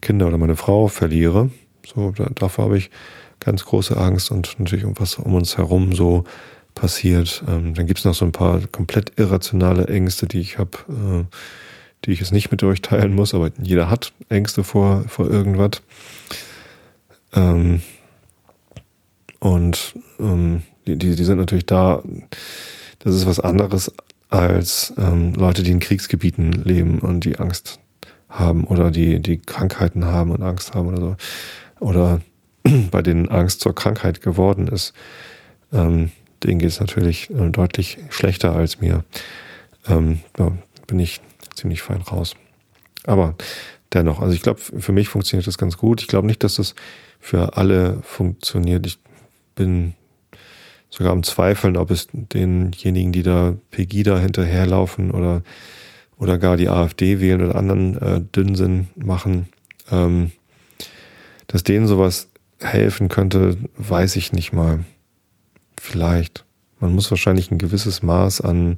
Speaker 1: Kinder oder meine Frau verliere. So, da, davor habe ich ganz große Angst und natürlich irgendwas um uns herum so passiert. Ähm, dann gibt es noch so ein paar komplett irrationale Ängste, die ich habe, äh, die ich jetzt nicht mit euch teilen muss, aber jeder hat Ängste vor, vor irgendwas. Ähm, und ähm, die, die, die sind natürlich da. Das ist was anderes als ähm, Leute, die in Kriegsgebieten leben und die Angst haben oder die, die Krankheiten haben und Angst haben oder so. Oder bei denen Angst zur Krankheit geworden ist. Ähm, denen geht es natürlich äh, deutlich schlechter als mir. Ähm, da bin ich ziemlich fein raus. Aber dennoch, also ich glaube, für mich funktioniert das ganz gut. Ich glaube nicht, dass das für alle funktioniert. Ich bin sogar am Zweifeln, ob es denjenigen, die da Pegida hinterherlaufen oder, oder gar die AfD wählen oder anderen äh, Dünnsinn machen, ähm, dass denen sowas helfen könnte, weiß ich nicht mal. Vielleicht. Man muss wahrscheinlich ein gewisses Maß an,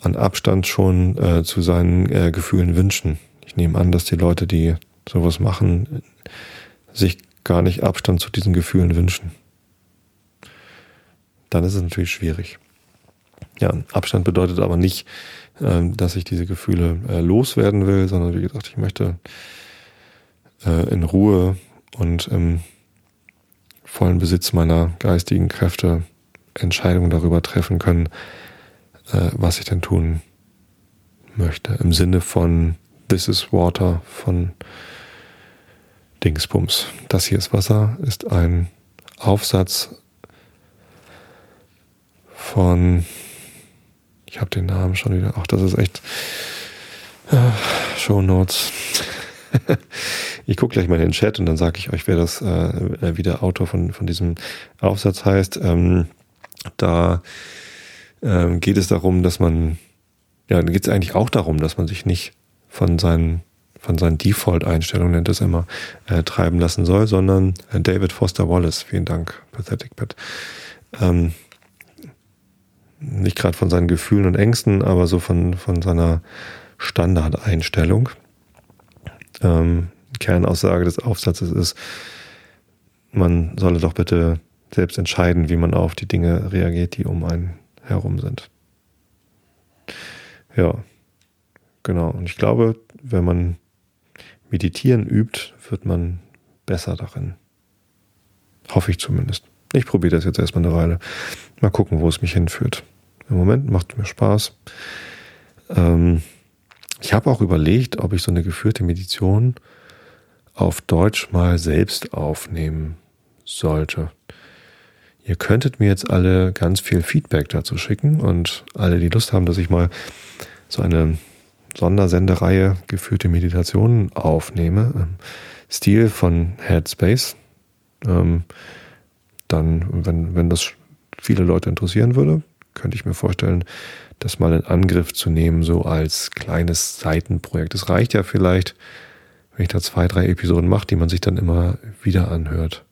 Speaker 1: an Abstand schon äh, zu seinen äh, Gefühlen wünschen. Ich nehme an, dass die Leute, die sowas machen, sich gar nicht Abstand zu diesen Gefühlen wünschen. Dann ist es natürlich schwierig. Ja, Abstand bedeutet aber nicht, äh, dass ich diese Gefühle äh, loswerden will, sondern wie gesagt, ich möchte äh, in Ruhe und im vollen Besitz meiner geistigen Kräfte Entscheidungen darüber treffen können, äh, was ich denn tun möchte. Im Sinne von This is Water von Dingsbums. Das hier ist Wasser ist ein Aufsatz von, ich habe den Namen schon wieder, ach, das ist echt äh, Show Notes. ich gucke gleich mal in den Chat und dann sage ich euch, wer das, äh, wie der Autor von, von diesem Aufsatz heißt. Ähm, da ähm, geht es darum, dass man, ja, da geht es eigentlich auch darum, dass man sich nicht von seinen von seinen Default-Einstellungen, nennt es immer, äh, treiben lassen soll, sondern äh, David Foster Wallace, vielen Dank, Pathetic Pet, ähm, nicht gerade von seinen Gefühlen und Ängsten, aber so von, von seiner Standardeinstellung. Ähm, Kernaussage des Aufsatzes ist, man solle doch bitte selbst entscheiden, wie man auf die Dinge reagiert, die um einen herum sind. Ja, genau. Und ich glaube, wenn man meditieren übt, wird man besser darin. Hoffe ich zumindest. Ich probiere das jetzt erstmal eine Weile. Mal gucken, wo es mich hinführt. Im Moment macht mir Spaß. Ähm, ich habe auch überlegt, ob ich so eine geführte Meditation auf Deutsch mal selbst aufnehmen sollte. Ihr könntet mir jetzt alle ganz viel Feedback dazu schicken und alle, die Lust haben, dass ich mal so eine Sondersendereihe geführte Meditationen aufnehme, ähm, Stil von Headspace, ähm, dann, wenn, wenn das viele Leute interessieren würde, könnte ich mir vorstellen, das mal in Angriff zu nehmen, so als kleines Seitenprojekt. Es reicht ja vielleicht, wenn ich da zwei, drei Episoden mache, die man sich dann immer wieder anhört.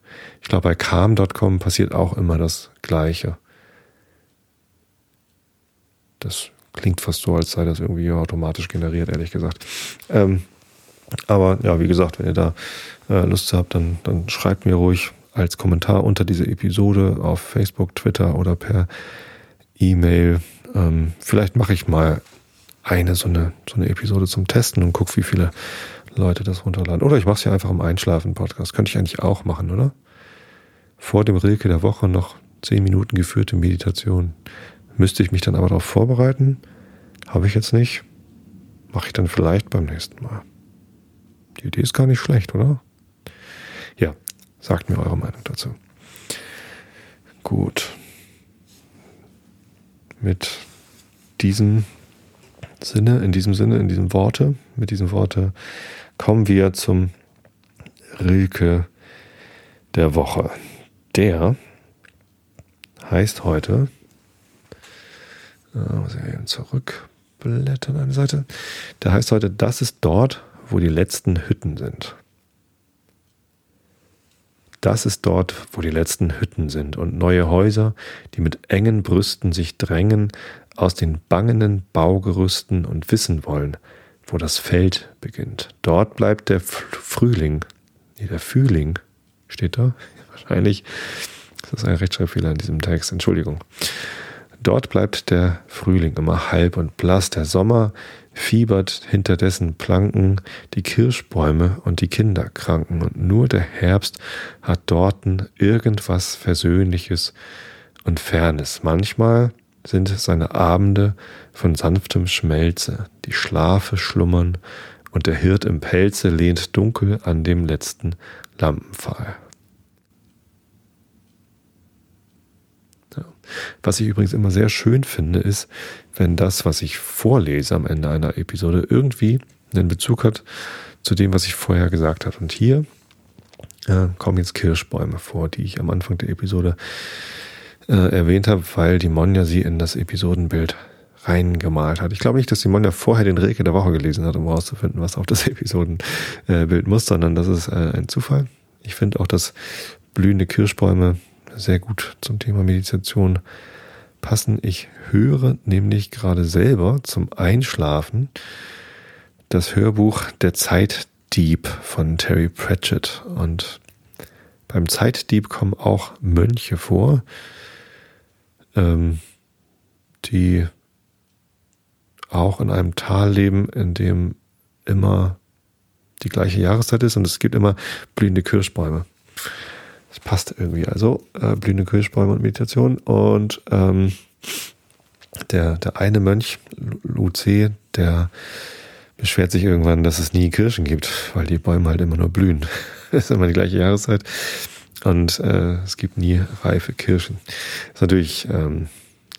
Speaker 1: Ich glaube, bei calm.com passiert auch immer das Gleiche. Das klingt fast so, als sei das irgendwie automatisch generiert, ehrlich gesagt. Ähm, aber ja, wie gesagt, wenn ihr da äh, Lust habt, dann, dann schreibt mir ruhig als Kommentar unter diese Episode auf Facebook, Twitter oder per E-Mail. Ähm, vielleicht mache ich mal eine so eine, so eine Episode zum Testen und gucke, wie viele Leute das runterladen. Oder ich mache es ja einfach im Einschlafen-Podcast. Könnte ich eigentlich auch machen, oder? Vor dem Rilke der Woche noch zehn Minuten geführte Meditation. Müsste ich mich dann aber darauf vorbereiten? Habe ich jetzt nicht. Mache ich dann vielleicht beim nächsten Mal. Die Idee ist gar nicht schlecht, oder? Sagt mir eure Meinung dazu. Gut mit diesem Sinne, in diesem Sinne, in diesem Worte, mit diesem Worte kommen wir zum Rilke der Woche. Der heißt heute äh, muss ich eben zurückblättern die Seite. Der heißt heute, das ist dort, wo die letzten Hütten sind. Das ist dort, wo die letzten Hütten sind und neue Häuser, die mit engen Brüsten sich drängen, aus den bangenden Baugerüsten und wissen wollen, wo das Feld beginnt. Dort bleibt der Frühling, nee, der Fühling, steht da? Wahrscheinlich. Das ist ein Rechtschreibfehler in diesem Text, Entschuldigung. Dort bleibt der Frühling immer halb und blass, der Sommer fiebert hinter dessen Planken die Kirschbäume und die Kinder kranken, und nur der Herbst hat dorten irgendwas Versöhnliches und Fernes. Manchmal sind seine Abende von sanftem Schmelze, die Schlafe schlummern, und der Hirt im Pelze lehnt dunkel an dem letzten Lampenpfahl. Was ich übrigens immer sehr schön finde, ist, wenn das, was ich vorlese am Ende einer Episode, irgendwie einen Bezug hat zu dem, was ich vorher gesagt habe. Und hier äh, kommen jetzt Kirschbäume vor, die ich am Anfang der Episode äh, erwähnt habe, weil die Monja sie in das Episodenbild reingemalt hat. Ich glaube nicht, dass die Monja vorher den Rilke der Woche gelesen hat, um herauszufinden, was auf das Episodenbild muss, sondern das ist äh, ein Zufall. Ich finde auch, dass blühende Kirschbäume sehr gut zum Thema Meditation passen. Ich höre nämlich gerade selber zum Einschlafen das Hörbuch Der Zeitdieb von Terry Pratchett. Und beim Zeitdieb kommen auch Mönche vor, ähm, die auch in einem Tal leben, in dem immer die gleiche Jahreszeit ist und es gibt immer blühende Kirschbäume. Das passt irgendwie. Also äh, blühende Kirschbäume und Meditation. Und ähm, der, der eine Mönch, Luce, der beschwert sich irgendwann, dass es nie Kirschen gibt, weil die Bäume halt immer nur blühen. Es ist immer die gleiche Jahreszeit. Und äh, es gibt nie reife Kirschen. Ist natürlich ähm,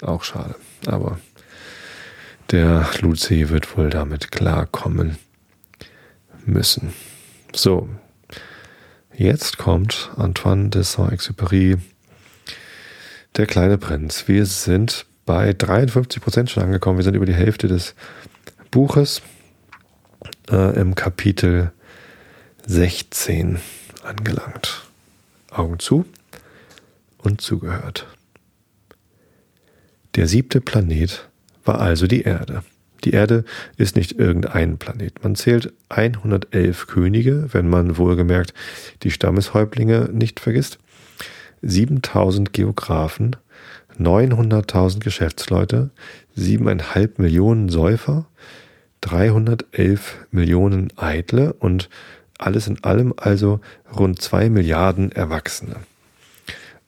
Speaker 1: auch schade. Aber der Luce wird wohl damit klarkommen müssen. So, Jetzt kommt Antoine de Saint-Exupéry, der kleine Prinz. Wir sind bei 53 Prozent schon angekommen. Wir sind über die Hälfte des Buches äh, im Kapitel 16 angelangt. Augen zu und zugehört. Der siebte Planet war also die Erde. Die Erde ist nicht irgendein Planet. Man zählt 111 Könige, wenn man wohlgemerkt die Stammeshäuptlinge nicht vergisst, 7000 Geografen, 900.000 Geschäftsleute, 7,5 Millionen Säufer, 311 Millionen Eitle und alles in allem also rund 2 Milliarden Erwachsene.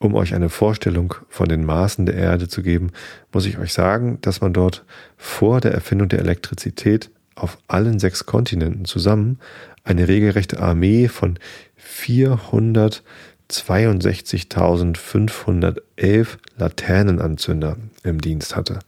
Speaker 1: Um euch eine Vorstellung von den Maßen der Erde zu geben, muss ich euch sagen, dass man dort vor der Erfindung der Elektrizität auf allen sechs Kontinenten zusammen eine regelrechte Armee von 462.511 Laternenanzünder im Dienst hatte.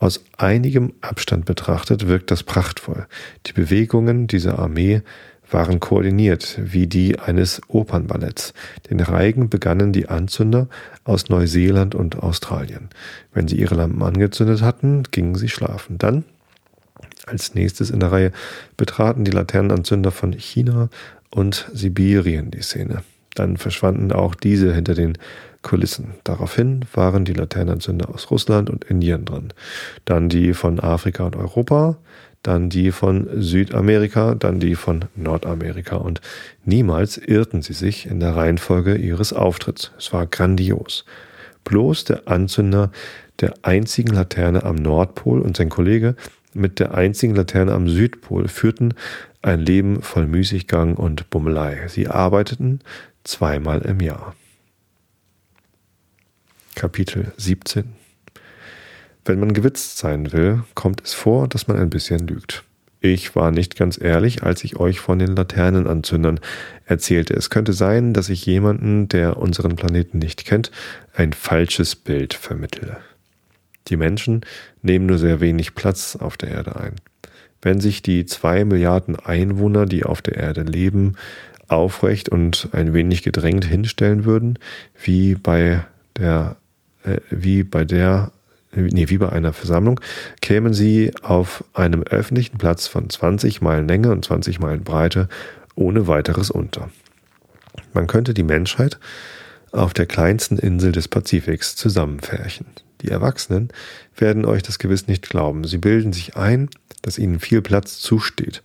Speaker 1: Aus einigem Abstand betrachtet wirkt das prachtvoll. Die Bewegungen dieser Armee waren koordiniert wie die eines Opernballetts. Den Reigen begannen die Anzünder aus Neuseeland und Australien. Wenn sie ihre Lampen angezündet hatten, gingen sie schlafen. Dann, als nächstes in der Reihe, betraten die Laternenanzünder von China und Sibirien die Szene. Dann verschwanden auch diese hinter den Kulissen. Daraufhin waren die Laternenanzünder aus Russland und Indien dran. Dann die von Afrika und Europa, dann die von Südamerika, dann die von Nordamerika und niemals irrten sie sich in der Reihenfolge ihres Auftritts. Es war grandios. Bloß der Anzünder der einzigen Laterne am Nordpol und sein Kollege mit der einzigen Laterne am Südpol führten ein Leben voll Müßiggang und Bummelei. Sie arbeiteten zweimal im Jahr. Kapitel 17 wenn man gewitzt sein will, kommt es vor, dass man ein bisschen lügt. Ich war nicht ganz ehrlich, als ich euch von den Laternenanzündern erzählte. Es könnte sein, dass ich jemanden, der unseren Planeten nicht kennt, ein falsches Bild vermittle. Die Menschen nehmen nur sehr wenig Platz auf der Erde ein. Wenn sich die zwei Milliarden Einwohner, die auf der Erde leben, aufrecht und ein wenig gedrängt hinstellen würden, wie bei der, äh, wie bei der nee, wie bei einer Versammlung, kämen sie auf einem öffentlichen Platz von 20 Meilen Länge und 20 Meilen Breite ohne weiteres unter. Man könnte die Menschheit auf der kleinsten Insel des Pazifiks zusammenfärchen. Die Erwachsenen werden euch das gewiss nicht glauben. Sie bilden sich ein, dass ihnen viel Platz zusteht.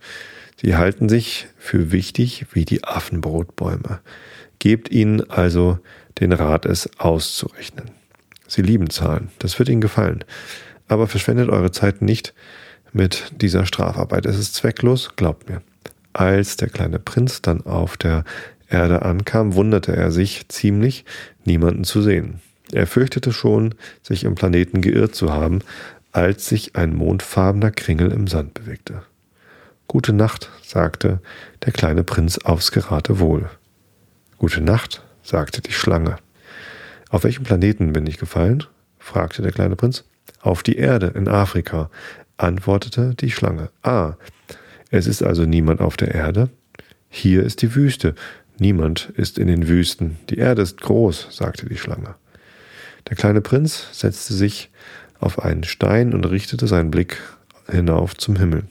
Speaker 1: Sie halten sich für wichtig wie die Affenbrotbäume. Gebt ihnen also den Rat, es auszurechnen. Sie lieben Zahlen, das wird ihnen gefallen. Aber verschwendet eure Zeit nicht mit dieser Strafarbeit. Es ist zwecklos, glaubt mir. Als der kleine Prinz dann auf der Erde ankam, wunderte er sich ziemlich, niemanden zu sehen. Er fürchtete schon, sich im Planeten geirrt zu haben, als sich ein mondfarbener Kringel im Sand bewegte. Gute Nacht, sagte der kleine Prinz aufs Geratewohl. Gute Nacht, sagte die Schlange. Auf welchem Planeten bin ich gefallen? fragte der kleine Prinz. Auf die Erde in Afrika, antwortete die Schlange. Ah, es ist also niemand auf der Erde? Hier ist die Wüste. Niemand ist in den Wüsten. Die Erde ist groß, sagte die Schlange. Der kleine Prinz setzte sich auf einen Stein und richtete seinen Blick hinauf zum Himmel.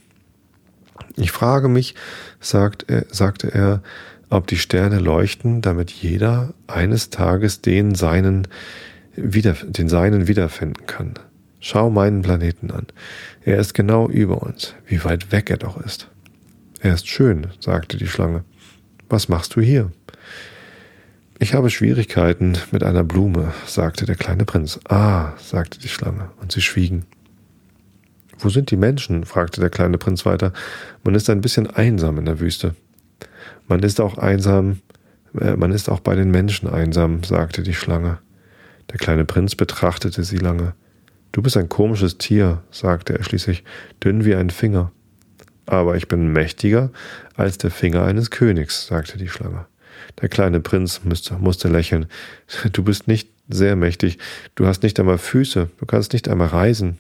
Speaker 1: Ich frage mich, sagt er, sagte er, ob die Sterne leuchten, damit jeder eines Tages den seinen, wieder, den seinen wiederfinden kann. Schau meinen Planeten an. Er ist genau über uns, wie weit weg er doch ist. Er ist schön, sagte die Schlange. Was machst du hier? Ich habe Schwierigkeiten mit einer Blume, sagte der kleine Prinz. Ah, sagte die Schlange, und sie schwiegen. Wo sind die Menschen? fragte der kleine Prinz weiter. Man ist ein bisschen einsam in der Wüste. Man ist auch einsam, äh, man ist auch bei den Menschen einsam, sagte die Schlange. Der kleine Prinz betrachtete sie lange. Du bist ein komisches Tier, sagte er schließlich, dünn wie ein Finger. Aber ich bin mächtiger als der Finger eines Königs, sagte die Schlange. Der kleine Prinz musste, musste lächeln. Du bist nicht sehr mächtig. Du hast nicht einmal Füße. Du kannst nicht einmal reisen.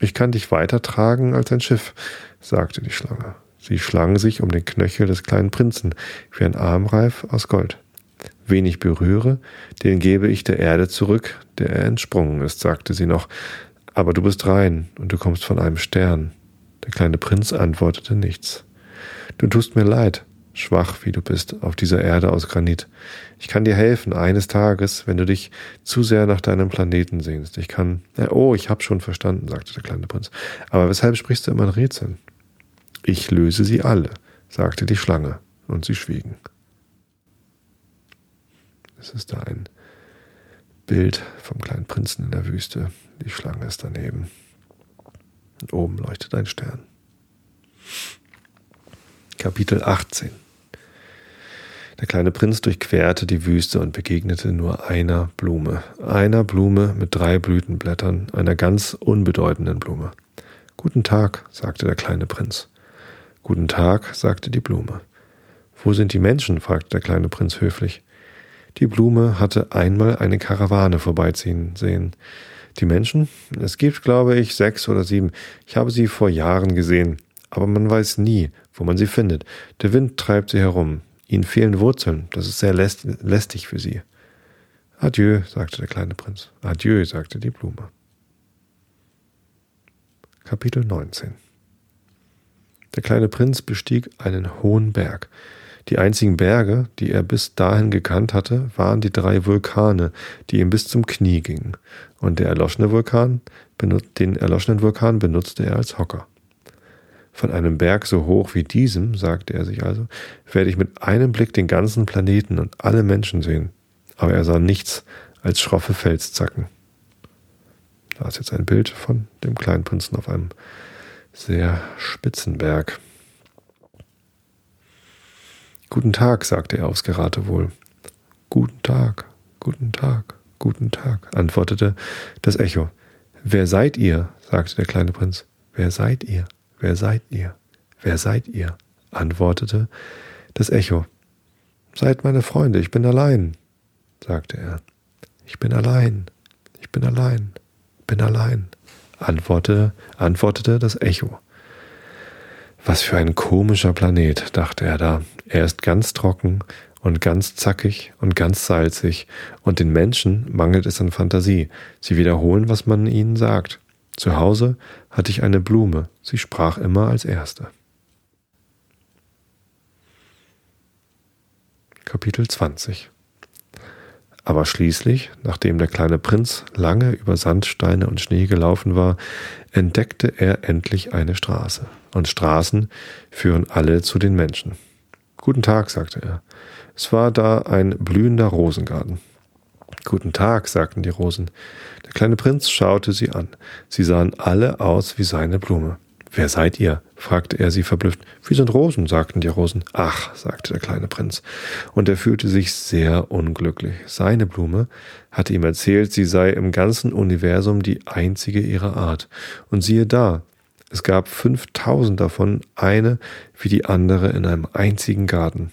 Speaker 1: Ich kann dich weitertragen als ein Schiff, sagte die Schlange. Sie schlang sich um den Knöchel des kleinen Prinzen wie ein Armreif aus Gold. Wen ich berühre, den gebe ich der Erde zurück, der er entsprungen ist, sagte sie noch. Aber du bist rein und du kommst von einem Stern. Der kleine Prinz antwortete nichts. Du tust mir leid, schwach wie du bist auf dieser Erde aus Granit. Ich kann dir helfen eines Tages, wenn du dich zu sehr nach deinem Planeten sehnst. Ich kann. Oh, ich hab schon verstanden, sagte der kleine Prinz. Aber weshalb sprichst du immer in Rätseln? Ich löse sie alle, sagte die Schlange, und sie schwiegen. Es ist da ein Bild vom kleinen Prinzen in der Wüste. Die Schlange ist daneben. Und oben leuchtet ein Stern. Kapitel 18 der kleine Prinz durchquerte die Wüste und begegnete nur einer Blume, einer Blume mit drei Blütenblättern, einer ganz unbedeutenden Blume. Guten Tag, sagte der kleine Prinz. Guten Tag, sagte die Blume. Wo sind die Menschen? fragte der kleine Prinz höflich. Die Blume hatte einmal eine Karawane vorbeiziehen sehen. Die Menschen? Es gibt, glaube ich, sechs oder sieben. Ich habe sie vor Jahren gesehen. Aber man weiß nie, wo man sie findet. Der Wind treibt sie herum. Ihnen fehlen Wurzeln, das ist sehr lästig für Sie. Adieu, sagte der kleine Prinz. Adieu, sagte die Blume. Kapitel 19 Der kleine Prinz bestieg einen hohen Berg. Die einzigen Berge, die er bis dahin gekannt hatte, waren die drei Vulkane, die ihm bis zum Knie gingen, und der erloschene Vulkan, den erloschenen Vulkan benutzte er als Hocker. Von einem Berg so hoch wie diesem, sagte er sich also, werde ich mit einem Blick den ganzen Planeten und alle Menschen sehen. Aber er sah nichts als schroffe Felszacken. Da ist jetzt ein Bild von dem kleinen Prinzen auf einem sehr spitzen Berg. Guten Tag, sagte er aufs Geratewohl. Guten Tag, guten Tag, guten Tag, antwortete das Echo. Wer seid ihr? sagte der kleine Prinz. Wer seid ihr? Wer seid ihr? Wer seid ihr? antwortete das Echo. Seid meine Freunde, ich bin allein, sagte er. Ich bin allein, ich bin allein, bin allein, antwortete, antwortete das Echo. Was für ein komischer Planet, dachte er da. Er ist ganz trocken und ganz zackig und ganz salzig, und den Menschen mangelt es an Fantasie. Sie wiederholen, was man ihnen sagt. Zu Hause hatte ich eine Blume, sie sprach immer als erste. Kapitel 20 aber schließlich, nachdem der kleine Prinz lange über Sandsteine und Schnee gelaufen war, entdeckte er endlich eine Straße. Und Straßen führen alle zu den Menschen. Guten Tag, sagte er. Es war da ein blühender Rosengarten. Guten Tag, sagten die Rosen. Der kleine Prinz schaute sie an. Sie sahen alle aus wie seine Blume. Wer seid ihr? fragte er sie verblüfft. Wir sind Rosen, sagten die Rosen. Ach, sagte der kleine Prinz. Und er fühlte sich sehr unglücklich. Seine Blume hatte ihm erzählt, sie sei im ganzen Universum die einzige ihrer Art. Und siehe da, es gab fünftausend davon, eine wie die andere in einem einzigen Garten.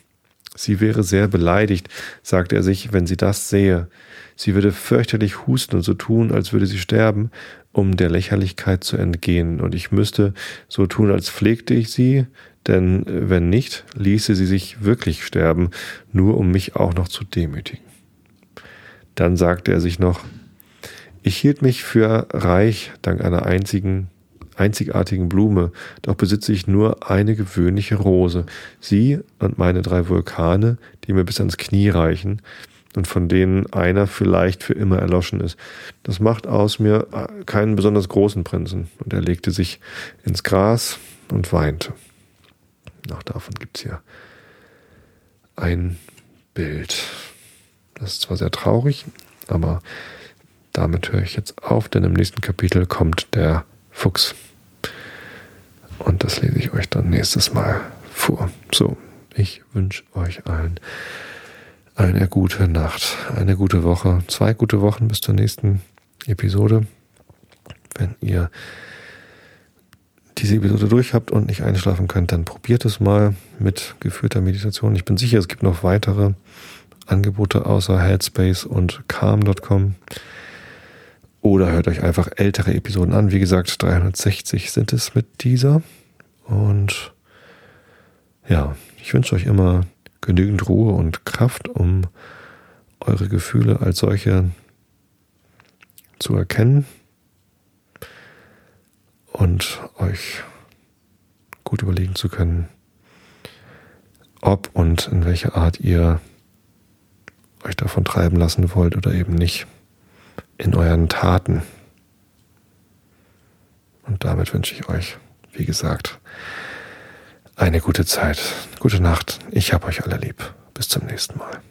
Speaker 1: Sie wäre sehr beleidigt, sagte er sich, wenn sie das sähe. Sie würde fürchterlich husten und so tun, als würde sie sterben, um der Lächerlichkeit zu entgehen. Und ich müsste so tun, als pflegte ich sie, denn wenn nicht, ließe sie sich wirklich sterben, nur um mich auch noch zu demütigen. Dann sagte er sich noch, ich hielt mich für reich dank einer einzigen einzigartigen Blume, doch besitze ich nur eine gewöhnliche Rose, sie und meine drei Vulkane, die mir bis ans Knie reichen und von denen einer vielleicht für immer erloschen ist. Das macht aus mir keinen besonders großen Prinzen. Und er legte sich ins Gras und weinte. Auch davon gibt es hier ein Bild. Das ist zwar sehr traurig, aber damit höre ich jetzt auf, denn im nächsten Kapitel kommt der Fuchs. Und das lese ich euch dann nächstes Mal vor. So, ich wünsche euch allen eine gute Nacht, eine gute Woche, zwei gute Wochen bis zur nächsten Episode. Wenn ihr diese Episode durch habt und nicht einschlafen könnt, dann probiert es mal mit geführter Meditation. Ich bin sicher, es gibt noch weitere Angebote außer Headspace und Calm.com. Oder hört euch einfach ältere Episoden an. Wie gesagt, 360 sind es mit dieser. Und ja, ich wünsche euch immer genügend Ruhe und Kraft, um eure Gefühle als solche zu erkennen und euch gut überlegen zu können, ob und in welcher Art ihr euch davon treiben lassen wollt oder eben nicht in euren Taten. Und damit wünsche ich euch, wie gesagt, eine gute Zeit, gute Nacht. Ich hab euch alle lieb. Bis zum nächsten Mal.